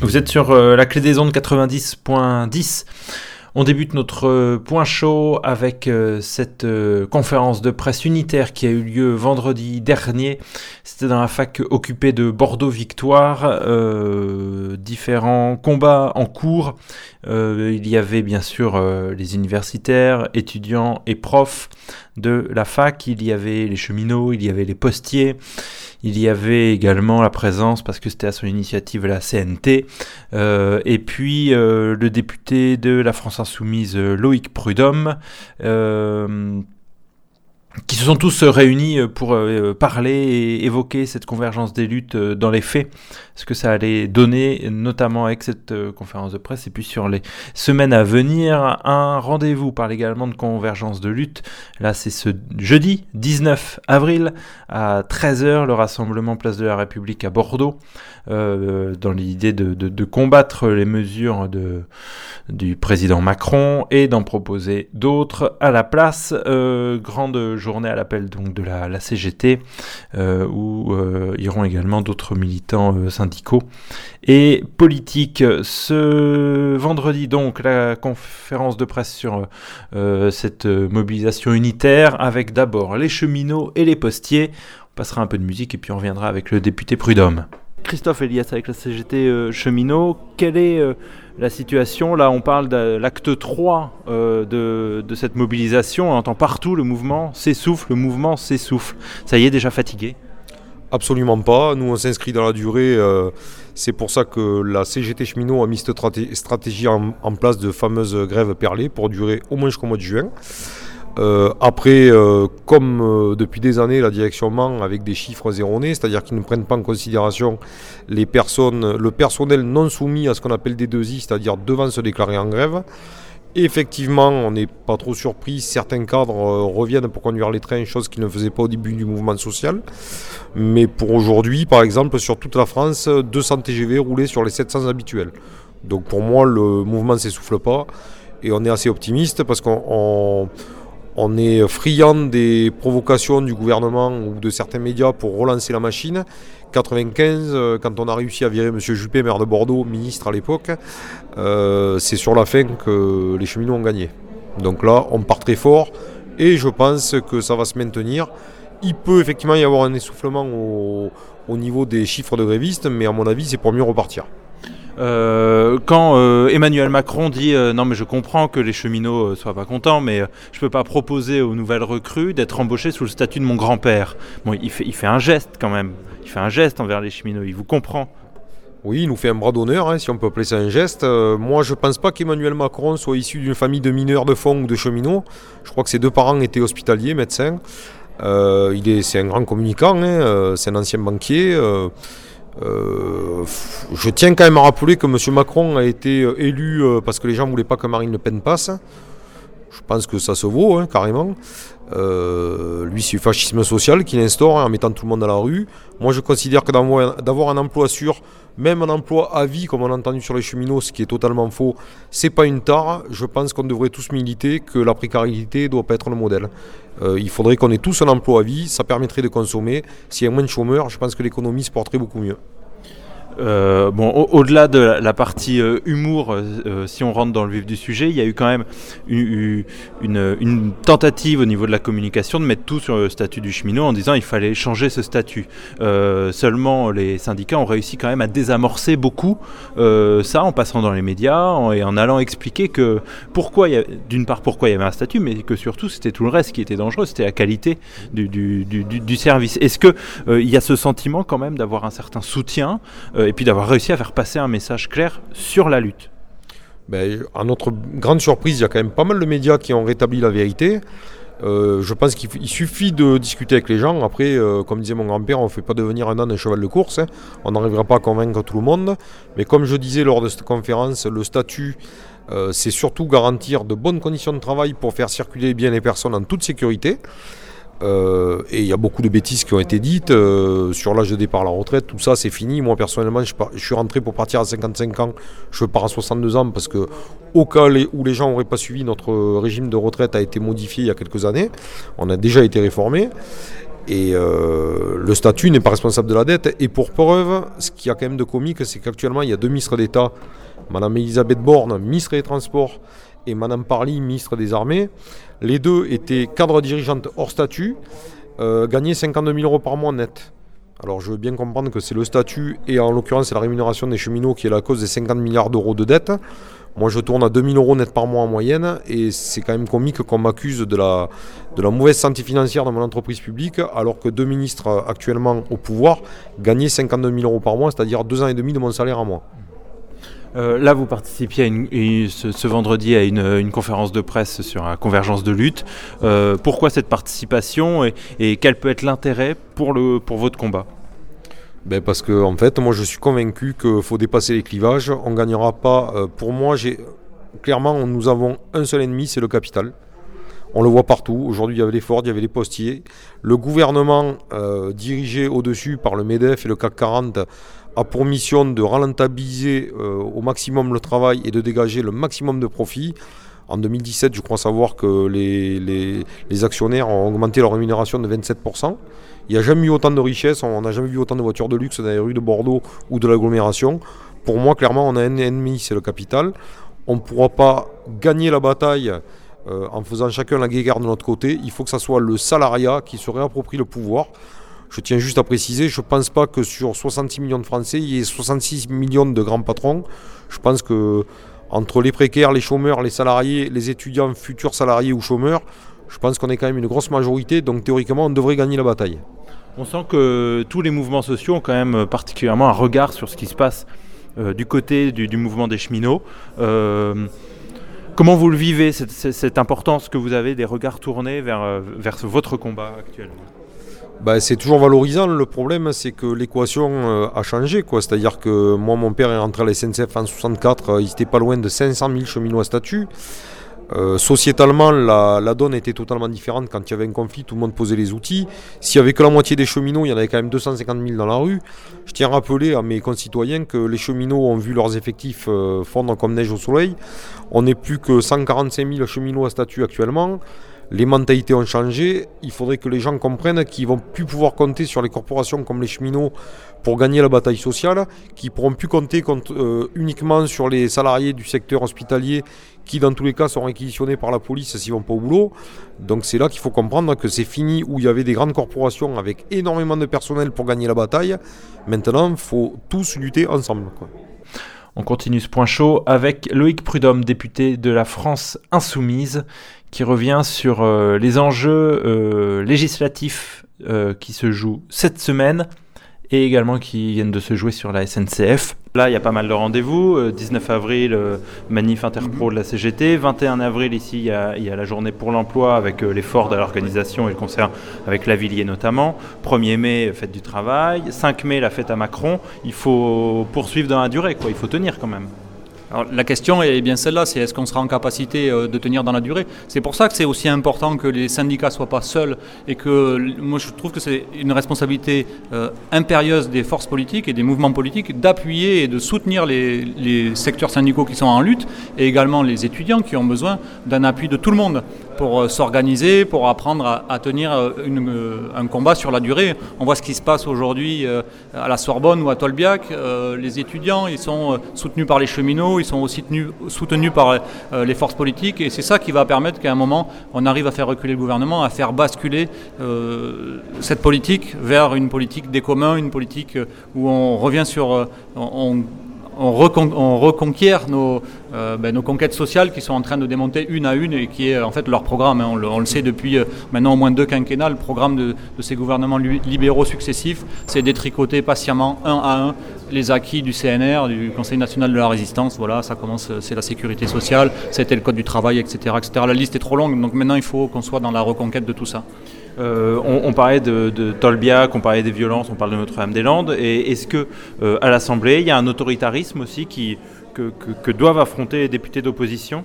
Vous êtes sur euh, la clé des ondes 90.10. On débute notre euh, point chaud avec euh, cette conférence de presse unitaire qui a eu lieu vendredi dernier. C'était dans la fac occupée de Bordeaux-Victoire. différents combats en cours. il y avait bien sûr les universitaires, étudiants et profs de la fac. Il y avait les cheminots, il y avait les postiers. Il y avait également la présence, parce que c'était à son initiative, la CNT, euh, et puis euh, le député de la France Insoumise, Loïc Prudhomme qui se sont tous réunis pour parler et évoquer cette convergence des luttes dans les faits, ce que ça allait donner, notamment avec cette conférence de presse, et puis sur les semaines à venir, un rendez-vous parle également de convergence de lutte. Là, c'est ce jeudi 19 avril à 13h, le rassemblement Place de la République à Bordeaux, euh, dans l'idée de, combattre les mesures du président Macron et d'en proposer d'autres à la place. Euh, grande journée à l'appel donc de la, la CGT, euh, où iront également d'autres militants syndicaux et politiques. Ce vendredi donc la conférence de presse sur cette mobilisation unitaire avec d'abord les cheminots et les postiers. On passera un peu de musique et puis on reviendra avec le député Prudhomme. Christophe Elias avec la CGT euh, cheminot, quelle est euh, la situation? Là, on parle de l'acte 3 euh, de, cette mobilisation. On entend partout le mouvement s'essouffle, le mouvement s'essouffle. Ça y est, déjà fatigué? Absolument pas. Nous, on s'inscrit dans la durée. c'est pour ça que la CGT cheminot a mis cette stratégie en, en place de fameuses grèves perlées pour durer au moins jusqu'au mois de juin. Euh, après, euh, comme euh, depuis des années, la direction ment avec des chiffres erronés, c'est-à-dire qu'ils ne prennent pas en considération les personnes, le personnel non soumis à ce qu'on appelle des 2I, c'est-à-dire devant se déclarer en grève. effectivement, on n'est pas trop surpris, certains cadres reviennent pour conduire les trains, chose qu'ils ne faisaient pas au début du mouvement social. Mais pour aujourd'hui, par exemple, sur toute la France, 200 TGV roulaient sur les 700 habituels. Donc pour moi, le mouvement ne s'essouffle pas et on est assez optimiste parce qu'on on est friand des provocations du gouvernement ou de certains médias pour relancer la machine. 95, euh, quand on a réussi à virer M. Juppé, maire de Bordeaux, ministre à l'époque, euh, c'est sur la fin que les cheminots ont gagné. Donc là, on part très fort et je pense que ça va se maintenir. Il peut effectivement y avoir un essoufflement au niveau des chiffres de grévistes, mais à mon avis, c'est pour mieux repartir. Euh, quand euh, Emmanuel Macron dit euh, non mais je comprends que les cheminots soient pas contents mais je peux pas proposer aux nouvelles recrues d'être embauchés sous le statut de mon grand-père. Bon, il fait, il fait un geste quand même. Il fait un geste envers les cheminots. Il vous comprend. Oui, il nous fait un bras d'honneur, hein, si on peut appeler ça un geste. moi, je ne pense pas qu'Emmanuel Macron soit issu d'une famille de mineurs de fond ou de cheminots. Je crois que ses deux parents étaient hospitaliers, médecins. il est, c'est un grand communicant, hein, c'est un ancien banquier. Euh, je tiens quand même à rappeler que M. Macron a été euh, élu euh, parce que les gens ne voulaient pas que Marine Le Pen passe. Je pense que ça se vaut, hein, carrément. Lui, c'est le fascisme social qu'il instaure hein, en mettant tout le monde dans la rue. Moi, je considère que d'avoir un emploi sûr, même un emploi à vie, comme on a entendu sur les cheminots, ce qui est totalement faux, c'est pas une tare. Je pense qu'on devrait tous militer que la précarité doit pas être le modèle. il faudrait qu'on ait tous un emploi à vie, ça permettrait de consommer. S'il y a moins de chômeurs, je pense que l'économie se porterait beaucoup mieux. Euh, bon, au-delà de la, partie euh, humour, euh, si on rentre dans le vif du sujet, il y a eu quand même une, tentative au niveau de la communication de mettre tout sur le statut du cheminot en disant il fallait changer ce statut. seulement, les syndicats ont réussi quand même à désamorcer beaucoup ça en passant dans les médias et en allant expliquer que pourquoi, d'une part, pourquoi il y avait un statut, mais que surtout c'était tout le reste qui était dangereux, c'était la qualité du, du service. Est-ce que il y a ce sentiment quand même d'avoir un certain soutien et puis d'avoir réussi à faire passer un message clair sur la lutte. Ben, à notre grande surprise, il y a quand même pas mal de médias qui ont rétabli la vérité. Euh, je pense qu'il suffit de discuter avec les gens. Après, euh, comme disait mon grand-père, on ne fait pas devenir un âne un cheval de course. Hein. On n'arrivera pas à convaincre tout le monde. Mais comme je disais lors de cette conférence, le statut, euh, c'est surtout garantir de bonnes conditions de travail pour faire circuler bien les personnes en toute sécurité. Euh, et il y a beaucoup de bêtises qui ont été dites euh, sur l'âge de départ à la retraite, tout ça c'est fini. Moi personnellement, je, suis rentré pour partir à 55 ans, je pars à 62 ans parce que au cas où les gens n'auraient pas suivi, notre régime de retraite a été modifié il y a quelques années. On a déjà été réformé. Et le statut n'est pas responsable de la dette. Et pour preuve, ce qui y a quand même de comique, c'est qu'actuellement, il y a deux ministres d'État, Madame Elisabeth Borne, ministre des Transports, et Madame Parly, ministre des Armées. Les deux étaient cadres dirigeantes hors statut, gagnaient 52 000 euros par mois net. Alors je veux bien comprendre que c'est le statut et en l'occurrence c'est la rémunération des cheminots qui est la cause des 50 milliards d'euros de dette. Moi je tourne à 2000 euros net par mois en moyenne et c'est quand même comique qu'on m'accuse de la, de la mauvaise santé financière de mon entreprise publique alors que deux ministres actuellement au pouvoir gagnaient 52 000 euros par mois, c'est-à-dire deux ans et demi de mon salaire à moi. Euh, là, vous participiez ce, vendredi à une, conférence de presse sur la convergence de lutte. Euh, pourquoi cette participation et, quel peut être l'intérêt pour, pour votre combat? Ben Parce que, en fait, moi je suis convaincu qu'il faut dépasser les clivages. On ne gagnera pas. Euh, pour moi, clairement, nous avons un seul ennemi c'est le capital. On le voit partout. Aujourd'hui, il y avait les Ford, il y avait les postiers. Le gouvernement, dirigé au-dessus par le MEDEF et le CAC 40, a pour mission de ralentabiliser euh, au maximum le travail et de dégager le maximum de profit. En 2017, je crois savoir que les, les, actionnaires ont augmenté leur rémunération de 27%. Il n'y a jamais eu autant de richesses, on n'a jamais vu autant de voitures de luxe dans les rues de Bordeaux ou de l'agglomération. Pour moi, clairement, on a un ennemi, c'est le capital. On ne pourra pas gagner la bataille euh, en faisant chacun la guéguerre de notre côté. Il faut que ce soit le salariat qui se réapproprie le pouvoir. Je tiens juste à préciser, je ne pense pas que sur 66 millions de Français, il y ait 66 millions de grands patrons. Je pense que entre les précaires, les chômeurs, les salariés, les étudiants, futurs salariés ou chômeurs, je pense qu'on est quand même une grosse majorité, donc théoriquement on devrait gagner la bataille. On sent que tous les mouvements sociaux ont quand même particulièrement un regard sur ce qui se passe euh, du côté du, mouvement des cheminots. Euh, comment vous le vivez, cette, importance que vous avez des regards tournés vers, euh, vers votre combat actuel bah, c'est toujours valorisant. Le problème, c'est que l'équation euh, a changé. C'est-à-dire que moi, mon père est rentré à la SNCF en 64, euh, il était pas loin de 500 000 cheminots à statut. Euh, sociétalement, la, donne était totalement différente. Quand il y avait un conflit, tout le monde posait les outils. S'il n'y avait que la moitié des cheminots, il y en avait quand même 250 000 dans la rue. Je tiens à rappeler à mes concitoyens que les cheminots ont vu leurs effectifs fondre comme neige au soleil. On n'est plus que 145 000 cheminots à statut actuellement les mentalités ont changé. Il faudrait que les gens comprennent qu'ils vont plus pouvoir compter sur les corporations comme les cheminots pour gagner la bataille sociale, qu'ils pourront plus compter euh, uniquement sur les salariés du secteur hospitalier qui dans tous les cas seront réquisitionnés par la police s'ils vont pas au boulot. Donc c'est là qu'il faut comprendre que c'est fini où il y avait des grandes corporations avec énormément de personnel pour gagner la bataille. Maintenant, il faut tous lutter ensemble. On continue ce point chaud avec Loïc Prudhomme, député de la France Insoumise, qui revient sur euh, les enjeux euh, législatifs euh, qui se jouent cette semaine et également qui viennent de se jouer sur la SNCF. Il y a pas mal de rendez-vous. 19 avril, manif interpro de la CGT. 21 avril, ici, il y a, la journée pour l'emploi avec l'effort de l'organisation et le concert avec Lavillier notamment. 1er mai, fête du travail. 5 mai, la fête à Macron. Il faut poursuivre dans la durée, quoi. il faut tenir quand même la question est bien celle-là, c'est est-ce qu'on sera en capacité euh, de tenir dans la durée? C'est pour ça que c'est aussi important que les syndicats ne soient pas seuls et que moi je trouve que c'est une responsabilité euh, impérieuse des forces politiques et des mouvements politiques d'appuyer et de soutenir les, secteurs syndicaux qui sont en lutte et également les étudiants qui ont besoin d'un appui de tout le monde pour euh, s'organiser, pour apprendre à, tenir un combat sur la durée. On voit ce qui se passe aujourd'hui à la Sorbonne ou à Tolbiac. les étudiants, ils sont soutenus par les cheminots ils sont aussi soutenus par euh, les forces politiques, et c'est ça qui va permettre qu'à un moment, on arrive à faire reculer le gouvernement, à faire basculer euh, cette politique vers une politique des communs, une politique où on revient sur... Euh, on, reconquiert nos, euh, ben, nos, conquêtes sociales qui sont en train de démonter une à une et qui est en fait leur programme. Hein. On, le, sait depuis euh, maintenant au moins deux quinquennats, le programme de, ces gouvernements libéraux successifs, c'est détricoter patiemment un à un les acquis du CNR, du Conseil national de la résistance. Voilà, ça commence, c'est la sécurité sociale, c'était le code du travail, etc., etc. La liste est trop longue, donc maintenant il faut qu'on soit dans la reconquête de tout ça. Euh, on, parlait de, Tolbiac, on parlait des violences, on parle de Notre-Dame-des-Landes. Et est-ce que euh, à l'Assemblée, il y a un autoritarisme aussi qui, que, doivent affronter les députés d'opposition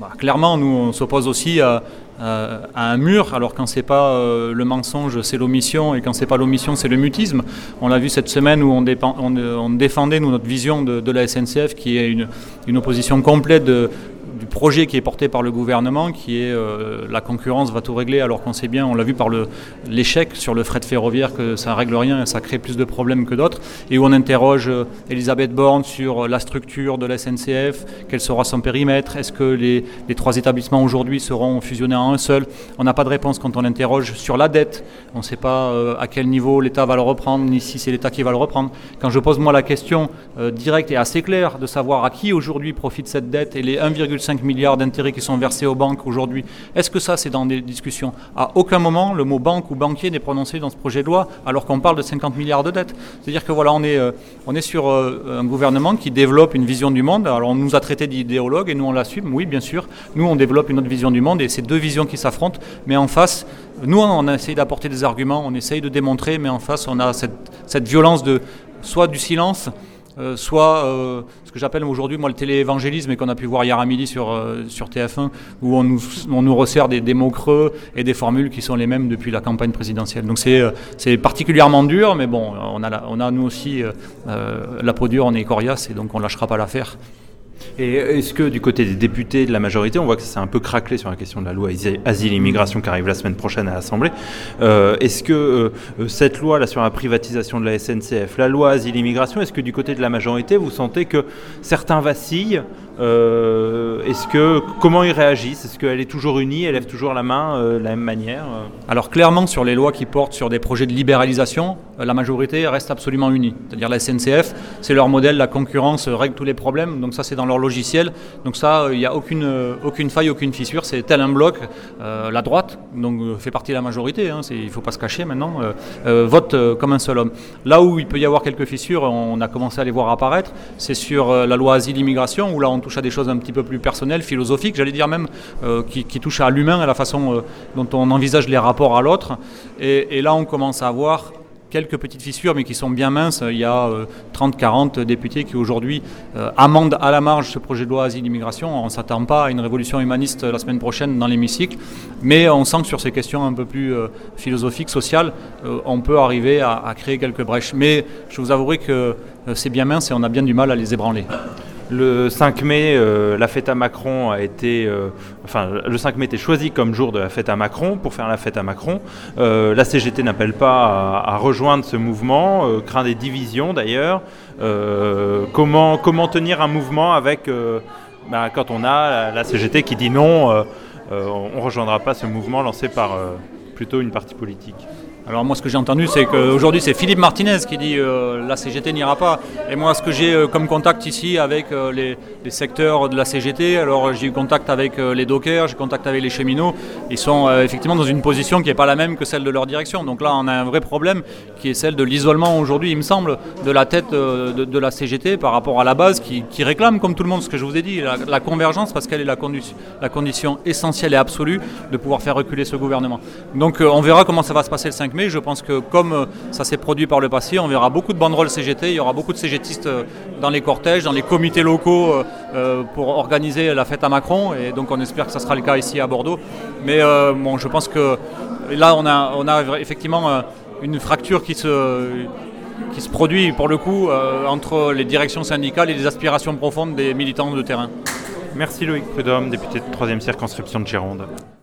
bah, Clairement, nous, on s'oppose aussi à, un mur. Alors quand c'est pas euh, le mensonge, c'est l'omission, et quand c'est pas l'omission, c'est le mutisme. On l'a vu cette semaine où on, défendait nous, notre vision de, la SNCF, qui est une, une opposition complète de du projet qui est porté par le gouvernement, qui est la concurrence va tout régler, alors qu'on sait bien, on l'a vu par l'échec sur le fret ferroviaire, que ça règle rien et ça crée plus de problèmes que d'autres, et où on interroge Elisabeth Borne sur la structure de la SNCF, quel sera son périmètre, est-ce que les, les trois établissements aujourd'hui seront fusionnés en un seul? On n'a pas de réponse quand on interroge sur la dette. On ne sait pas euh, à quel niveau l'État va le reprendre, ni si c'est l'État qui va le reprendre. Quand je pose moi la question euh, directe et assez claire de savoir à qui aujourd'hui profite cette dette et les 1,5 milliard d'intérêts qui sont versés aux banques aujourd'hui, est-ce que ça c'est dans des discussions? À aucun moment le mot banque ou banquier n'est prononcé dans ce projet de loi alors qu'on parle de 50 milliards de dettes. C'est-à-dire que voilà, on est, euh, on est sur un gouvernement qui développe une vision du monde. Alors on nous a traité d'idéologue et nous on l'assume, oui bien sûr. Nous on développe une autre vision du monde et c'est deux visions qui s'affrontent, mais en face, nous on essaye d'apporter des arguments, on essaye de démontrer, mais en face on a cette, violence de soit du silence, euh, soit euh, ce que j'appelle aujourd'hui moi le téléévangélisme et qu'on a pu voir hier à midi sur, euh, sur TF1 où on nous, on resserre des, mots creux et des formules qui sont les mêmes depuis la campagne présidentielle. Donc c'est particulièrement dur, mais bon, on a, on a nous aussi la peau dure, on est coriace et donc on lâchera pas l'affaire. Et est-ce que du côté des députés de la majorité, on voit que c'est un peu craquelé sur la question de la loi asile-immigration qui arrive la semaine prochaine à l'Assemblée, euh, est-ce que euh, cette loi là sur la privatisation de la SNCF, la loi asile-immigration, est-ce que du côté de la majorité, vous sentez que certains vacillent euh, Est-ce que comment ils réagissent? Est-ce qu'elle est toujours unie Elle lève toujours la main de la même manière Alors clairement sur les lois qui portent sur des projets de libéralisation, la majorité reste absolument unie. C'est-à-dire la SNCF, c'est leur modèle, la concurrence règle tous les problèmes. Donc ça c'est dans leur logiciel. Donc ça, il n'y a aucune, euh, aucune faille, aucune fissure. C'est tel un bloc. Euh, la droite, donc euh, fait partie de la majorité, hein, il ne faut pas se cacher maintenant, vote comme un seul homme. Là où il peut y avoir quelques fissures, on a commencé à les voir apparaître, c'est sur la loi asile-immigration, où là on touche à des choses un petit peu plus personnelles, philosophiques, j'allais dire même, qui, qui touchent à l'humain, à la façon dont on envisage les rapports à l'autre. Et, là on commence à voir quelques petites fissures, mais qui sont bien minces. Il y a 30-40 euh, députés qui aujourd'hui euh, amendent à la marge ce projet de loi asile-immigration. On ne s'attend pas à une révolution humaniste la semaine prochaine dans l'hémicycle, mais on sent que sur ces questions un peu plus euh, philosophiques, sociales, on peut arriver à créer quelques brèches. Mais je vous avouerai que c'est bien mince et on a bien du mal à les ébranler. Le 5 mai, euh, la fête à Macron a été, euh, enfin, le 5 mai était choisi comme jour de la fête à Macron pour faire la fête à Macron. Euh, la CGT n'appelle pas à, rejoindre ce mouvement, craint des divisions d'ailleurs. comment, tenir un mouvement avec, bah, quand on a la, CGT qui dit non, on ne rejoindra pas ce mouvement lancé par plutôt une partie politique? Alors moi ce que j'ai entendu c'est qu'aujourd'hui c'est Philippe Martinez qui dit euh, la CGT n'ira pas. Et moi ce que j'ai euh, comme contact ici avec euh, les, secteurs de la CGT, alors j'ai eu contact avec les dockers, j'ai contact avec les cheminots, ils sont effectivement dans une position qui n'est pas la même que celle de leur direction. Donc là on a un vrai problème qui est celle de l'isolement aujourd'hui il me semble de la tête de, la CGT par rapport à la base qui, réclame comme tout le monde ce que je vous ai dit, la, convergence parce qu'elle est la, condition essentielle et absolue de pouvoir faire reculer ce gouvernement. Donc on verra comment ça va se passer le 5 mais Je pense que comme euh, ça s'est produit par le passé, on verra beaucoup de banderoles CGT, il y aura beaucoup de CGTistes euh, dans les cortèges, dans les comités locaux euh, pour organiser la fête à Macron. Et donc on espère que ça sera le cas ici à Bordeaux. Mais bon, je pense que là, on a, effectivement une fracture qui se qui se produit pour le coup entre les directions syndicales et les aspirations profondes des militants de terrain. Merci Loïc Prudhomme, député de 3e circonscription de Gironde.